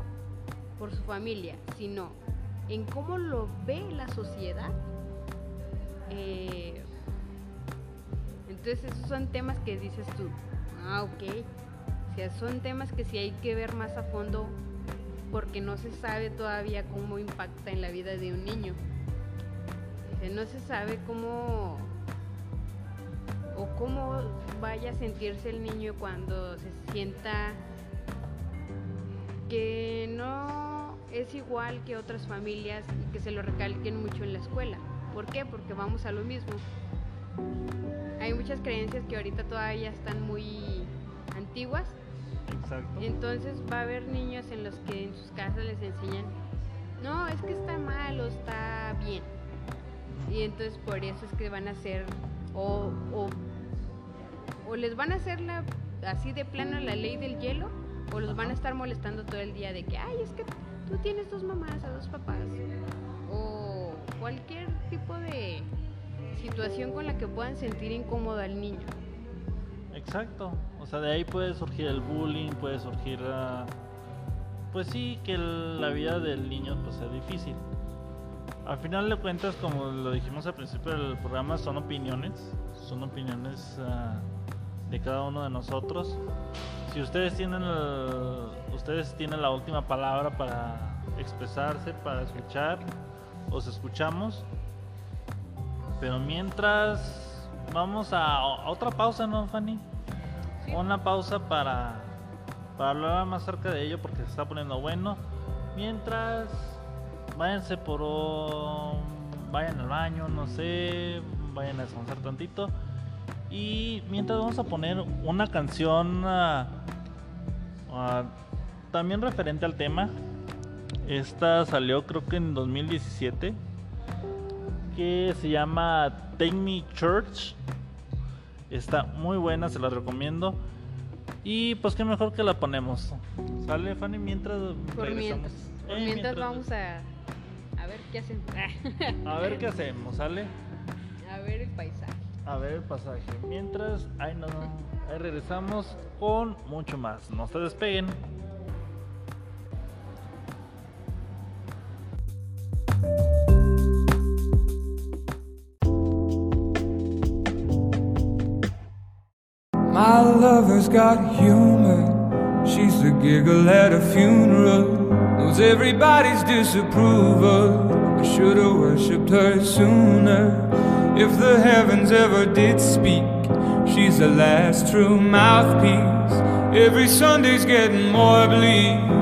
por su familia, sino en cómo lo ve la sociedad? Eh, entonces esos son temas que dices tú, ah, ok, o sea, son temas que sí hay que ver más a fondo porque no se sabe todavía cómo impacta en la vida de un niño. no se sabe cómo o cómo vaya a sentirse el niño cuando se sienta que no es igual que otras familias y que se lo recalquen mucho en la escuela. ¿Por qué? Porque vamos a lo mismo. Hay muchas creencias que ahorita todavía están muy antiguas. Exacto. Entonces va a haber niños en los que en sus casas les enseñan, no, es que está mal o está bien. Y entonces por eso es que van a hacer, o, o, o les van a hacer la, así de plano la ley del hielo, o los van a estar molestando todo el día de que, ay, es que tú tienes dos mamás, a dos papás. O cualquier tipo de situación con la que puedan sentir incómodo al niño. Exacto, o sea, de ahí puede surgir el bullying, puede surgir, uh, pues sí, que la vida del niño pues sea difícil. Al final de cuentas, como lo dijimos al principio del programa, son opiniones, son opiniones uh, de cada uno de nosotros. Si ustedes tienen, ustedes tienen la última palabra para expresarse, para escuchar, os escuchamos. Pero mientras vamos a, otra pausa, ¿no, Fanny? Una pausa para, para hablar más cerca de ello porque se está poniendo bueno. Mientras, váyanse por vayan al baño, no sé, vayan a descansar tantito. Y mientras vamos a poner una canción ah, ah, también referente al tema. Esta salió creo que en 2017 que se llama Take Me Church. Está muy buena, se la recomiendo. Y pues qué mejor que la ponemos. ¿Sale, Fanny? Mientras Por mientras, eh, mientras, vamos a, a ver qué hacemos. a ver qué hacemos, ¿sale? A ver el paisaje. A ver el pasaje. Mientras, ahí, no, ahí regresamos con mucho más. No se despeguen. My lover's got humor. She's the giggle at a funeral. Knows everybody's disapproval. I should've worshipped her sooner. If the heavens ever did speak, she's the last true mouthpiece. Every Sunday's getting more bleak.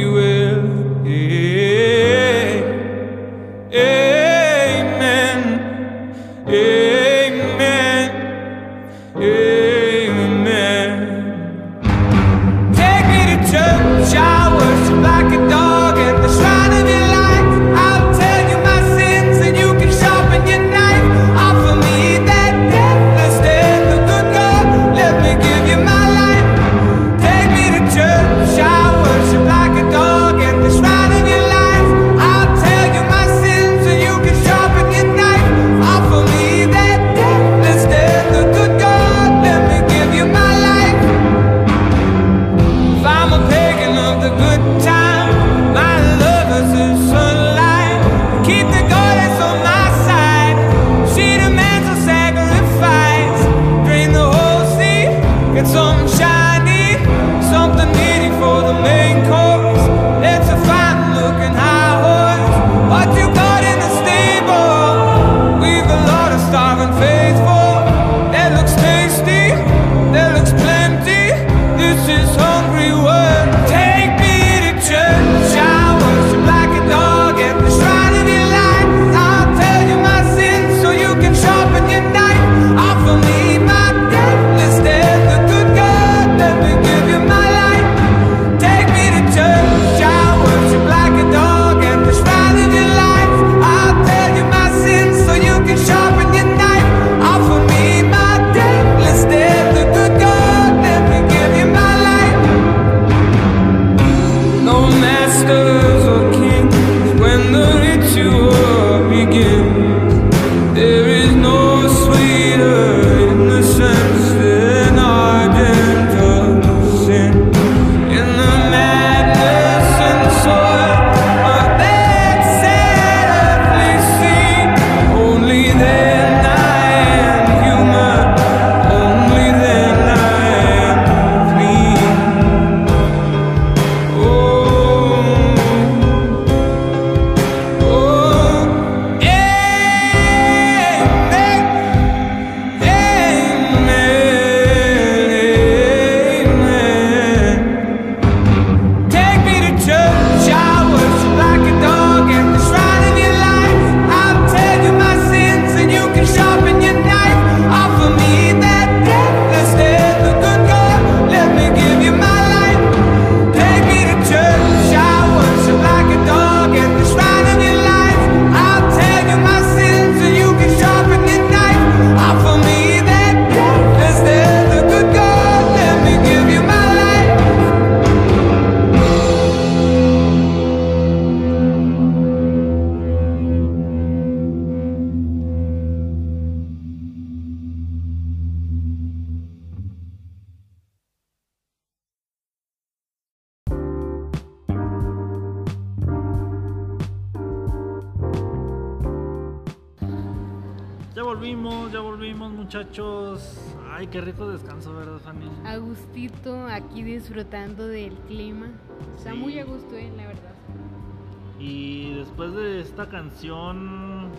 canción,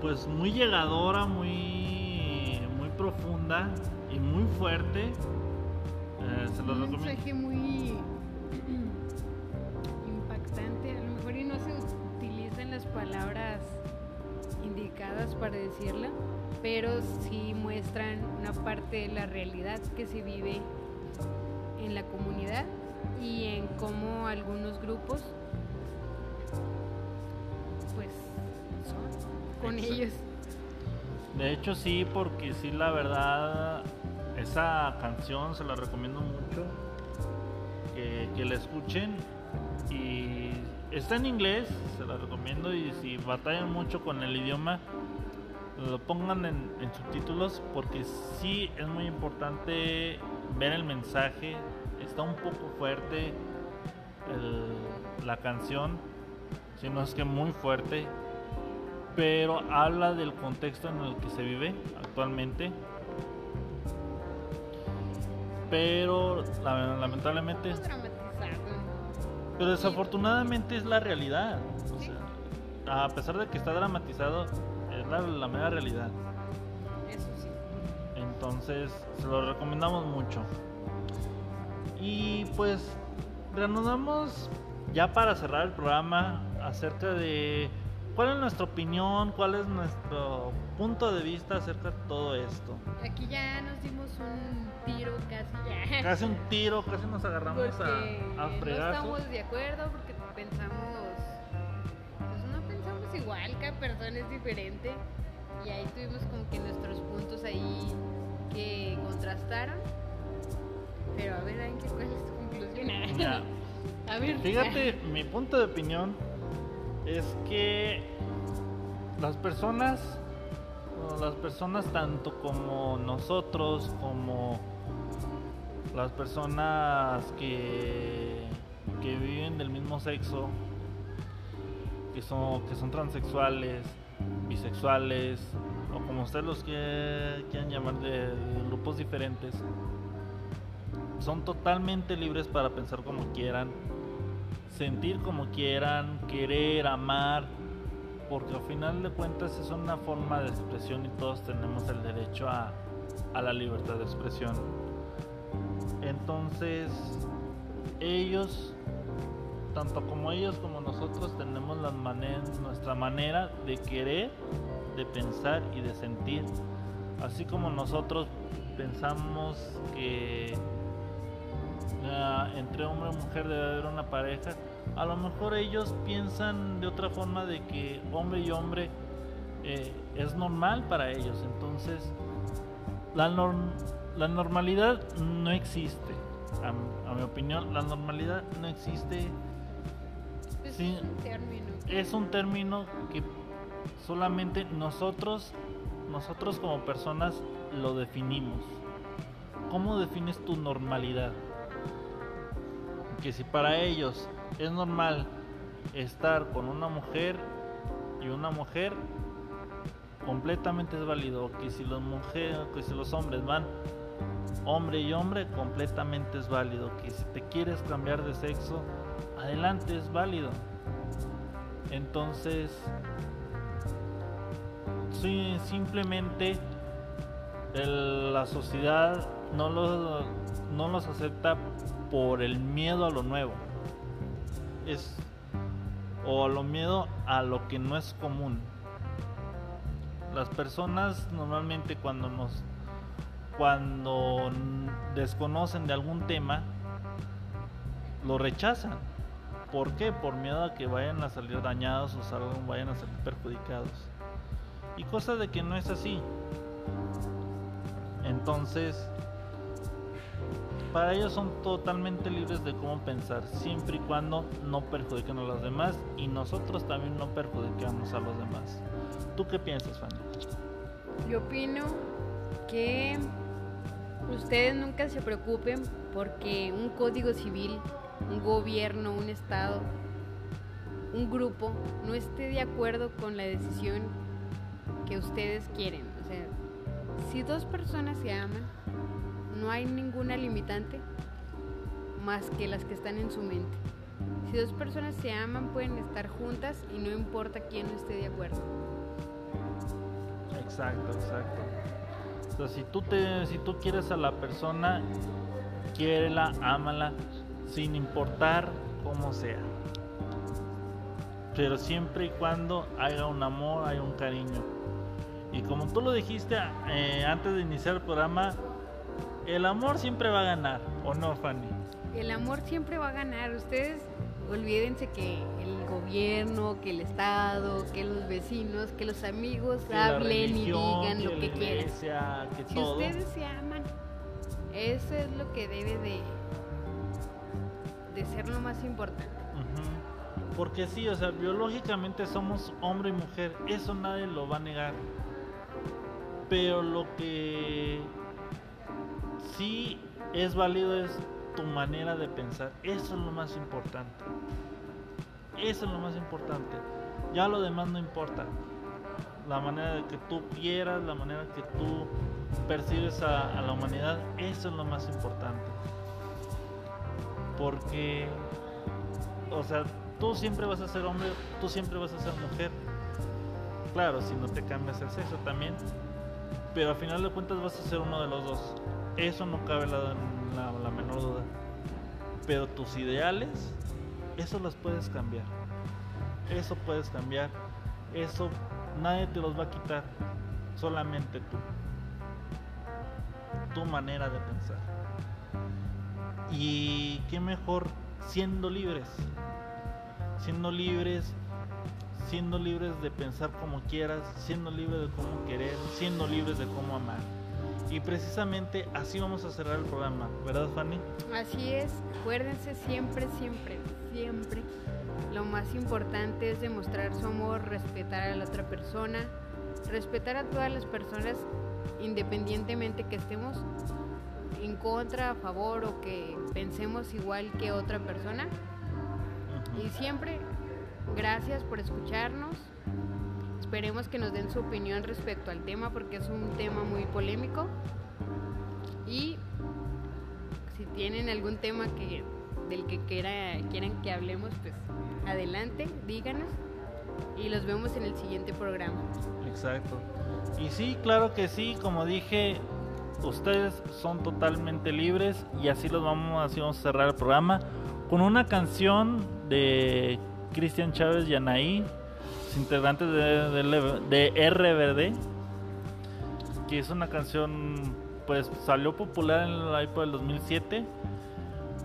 pues muy llegadora, muy, muy profunda y muy fuerte, eh, se los Un mensaje muy impactante. A lo mejor y no se utilizan las palabras indicadas para decirla, pero sí muestran una parte de la realidad que se vive en la comunidad y en cómo algunos grupos con ellos. De hecho sí, porque sí la verdad esa canción se la recomiendo mucho que, que la escuchen y está en inglés, se la recomiendo y si batallan mucho con el idioma lo pongan en, subtítulos porque sí es muy importante ver el mensaje. Está un poco fuerte la canción, si no es que muy fuerte, pero habla del contexto en el que se vive actualmente. Pero lamentablemente... Pero desafortunadamente es la realidad. a pesar de que está dramatizado, la, mera realidad. Eso sí. Entonces, se lo recomendamos mucho. Y pues, reanudamos ya para cerrar el programa acerca de cuál es nuestra opinión, cuál es nuestro punto de vista acerca de todo esto. Aquí ya nos dimos un tiro casi ya. Casi un tiro, casi nos agarramos a, a fregar. No estamos de acuerdo porque pensamos igual, cada persona es diferente. Y ahí tuvimos como que nuestros puntos ahí que contrastaron. Pero a ver, ¿cuál es tu conclusión? a ver. Fíjate, mi punto de opinión es que las personas, las personas tanto como nosotros, como las personas que, que viven del mismo sexo, que son, que son transexuales, bisexuales, o como ustedes los quieran llamar de, grupos diferentes, son totalmente libres para pensar como quieran, sentir como quieran, querer, amar, porque al final de cuentas es una forma de expresión y todos tenemos el derecho a, a la libertad de expresión. Entonces, ellos tanto como ellos como nosotros tenemos la nuestra manera de querer, de pensar y de sentir. Así como nosotros pensamos que entre hombre y mujer debe haber una pareja, a lo mejor ellos piensan de otra forma de que hombre y hombre eh, es normal para ellos. Entonces, la, la normalidad no existe. a mi opinión, la normalidad no existe es un término. Es un término que solamente nosotros, nosotros como personas lo definimos. ¿Cómo defines tu normalidad? Que si para ellos es normal estar con una mujer y una mujer, completamente es válido. Que si los mujeres, que si los hombres van hombre y hombre, completamente es válido. Que si te quieres cambiar de sexo, adelante es válido. Entonces, sí, simplemente la sociedad no los, no los acepta por el miedo a lo nuevo. Es o a lo miedo a lo que no es común. Las personas normalmente cuando nos cuando desconocen de algún tema lo rechazan ¿Por qué? Por miedo a que vayan a salir dañados o salgan, vayan a salir perjudicados. Y cosa de que no es así. Entonces, para ellos son totalmente libres de cómo pensar, siempre y cuando no perjudiquen a los demás y nosotros también no perjudicamos a los demás. ¿Tú qué piensas, Fanny? Yo opino que ustedes nunca se preocupen porque un código civil un gobierno, un Estado, un grupo no esté de acuerdo con la decisión que ustedes quieren. O sea, si dos personas se aman, no hay ninguna limitante más que las que están en su mente. Si dos personas se aman, pueden estar juntas y no importa quién no esté de acuerdo. Exacto, exacto. Si tú, te, si tú quieres a la persona, quiérela, ámala, sin importar cómo sea. Pero siempre y cuando haya un amor, haya un cariño. Y como tú lo dijiste eh, antes de iniciar el programa, el amor siempre va a ganar, ¿o no, Fanny? El amor siempre va a ganar. Ustedes olvídense que el gobierno, que el Estado, que los vecinos, que los amigos hablen y digan lo que quieran. si ustedes se aman, eso es lo que debe de, de ser lo más importante. Porque sí, o sea, biológicamente somos hombre y mujer, eso nadie lo va a negar. Pero lo que sí es válido es tu manera de pensar. Eso es lo más importante. Eso es lo más importante. Ya lo demás no importa. La manera de que tú quieras, la manera que tú percibes a, la humanidad, eso es lo más importante. Porque, o sea, tú siempre vas a ser hombre, tú siempre vas a ser mujer. Claro, si no te cambias el sexo también. Pero al final de cuentas vas a ser uno de los dos. Eso no cabe la, menor duda. Pero tus ideales, eso los puedes cambiar. Eso puedes cambiar. Eso nadie te los va a quitar. Solamente tú. Tu manera de pensar. Y qué mejor siendo libres. Siendo libres siendo libres de pensar como quieras, siendo libres de cómo querer, siendo libres de cómo amar. Y precisamente así vamos a cerrar el programa, ¿verdad Fanny? Así es, acuérdense siempre, siempre, siempre. Lo más importante es demostrar su amor, respetar a la otra persona, respetar a todas las personas independientemente que estemos en contra, a favor o que pensemos igual que otra persona. Y siempre, gracias por escucharnos. Esperemos que nos den su opinión respecto al tema porque es un tema muy polémico. Y si tienen algún tema que del que quiera, quieran que hablemos, pues adelante, díganos y los vemos en el siguiente programa. Exacto. Y sí, claro que sí, como dije, ustedes son totalmente libres y así los vamos, así vamos a cerrar el programa con una canción de Cristian Chávez y Anaí integrantes de, de, RBD, que es una canción, pues salió popular en la época del 2007.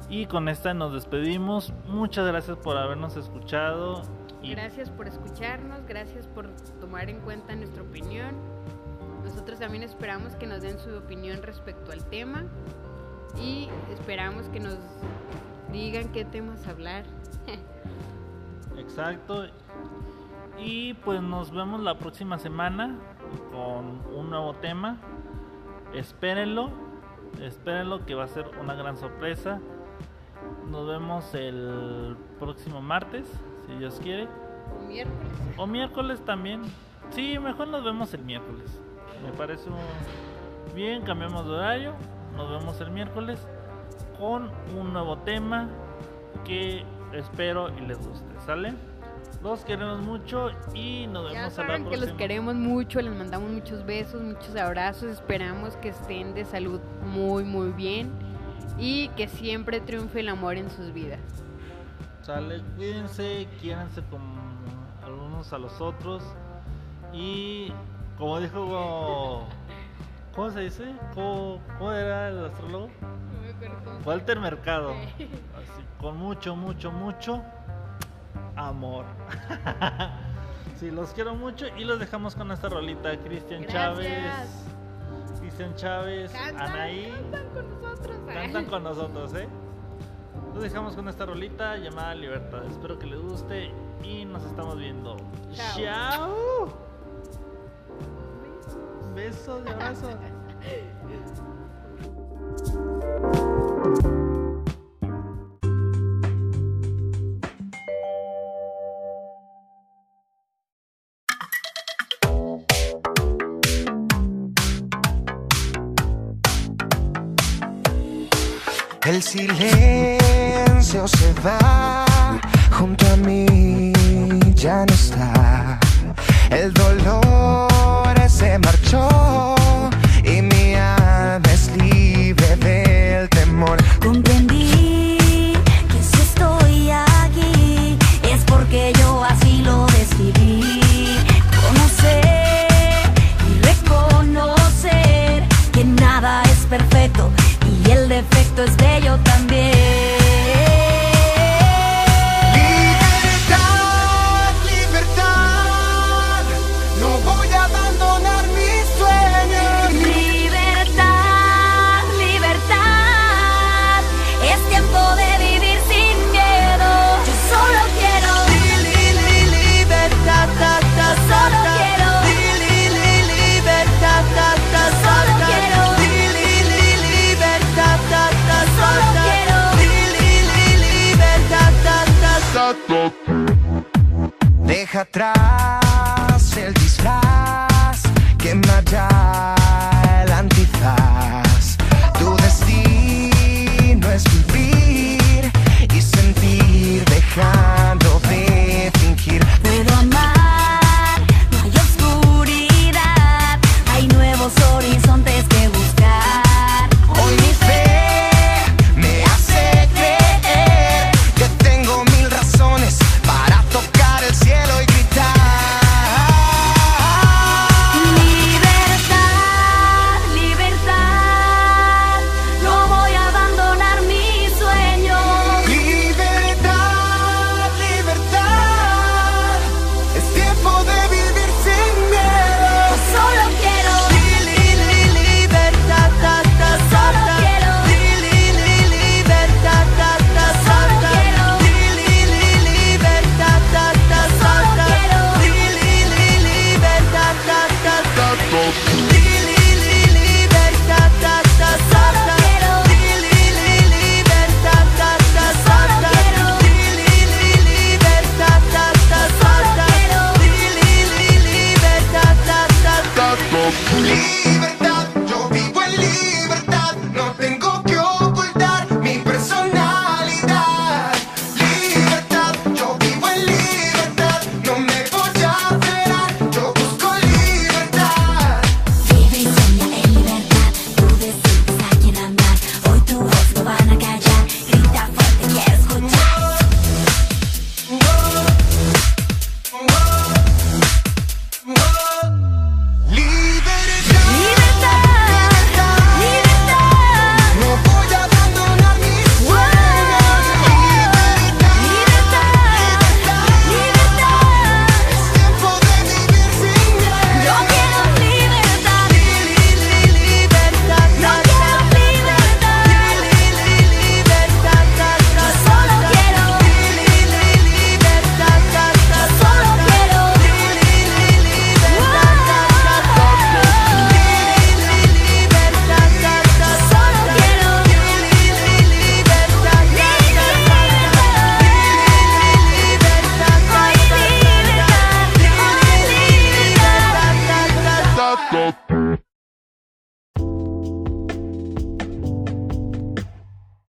Y con esta nos despedimos. Muchas gracias por habernos escuchado. Gracias por escucharnos, gracias por tomar en cuenta nuestra opinión. Nosotros también esperamos que nos den su opinión respecto al tema y esperamos que nos digan qué temas hablar. Exacto. Y pues nos vemos la próxima semana con un nuevo tema. Espérenlo, espérenlo que va a ser una gran sorpresa. Nos vemos el próximo martes, si Dios quiere. O miércoles. O miércoles también. Sí, mejor nos vemos el miércoles. Me parece bien, cambiamos de horario. Nos vemos el miércoles con un nuevo tema que espero y les guste. ¿Sale? Los queremos mucho y nos vemos ya saben que los queremos mucho, les mandamos muchos besos, muchos abrazos. Esperamos que estén de salud muy, muy bien y que siempre triunfe el amor en sus vidas. Sale, cuídense, quiéranse como algunos a los otros y como dijo ¿Cómo se dice? ¿Cómo, era el astrólogo? Walter Mercado. Así, con mucho, mucho, mucho amor. sí, los quiero mucho y los dejamos con esta rolita. Cristian Chávez. Cristian Chávez, Anaí. Cantan con nosotros. ¿eh? Cantan con nosotros, ¿eh? Los dejamos con esta rolita llamada Libertad. Espero que les guste y nos estamos viendo. Chao. Besos y abrazos. El silencio se va junto a mí, ya no está. El dolor se marchó y mi alma es libre del temor. es bello también.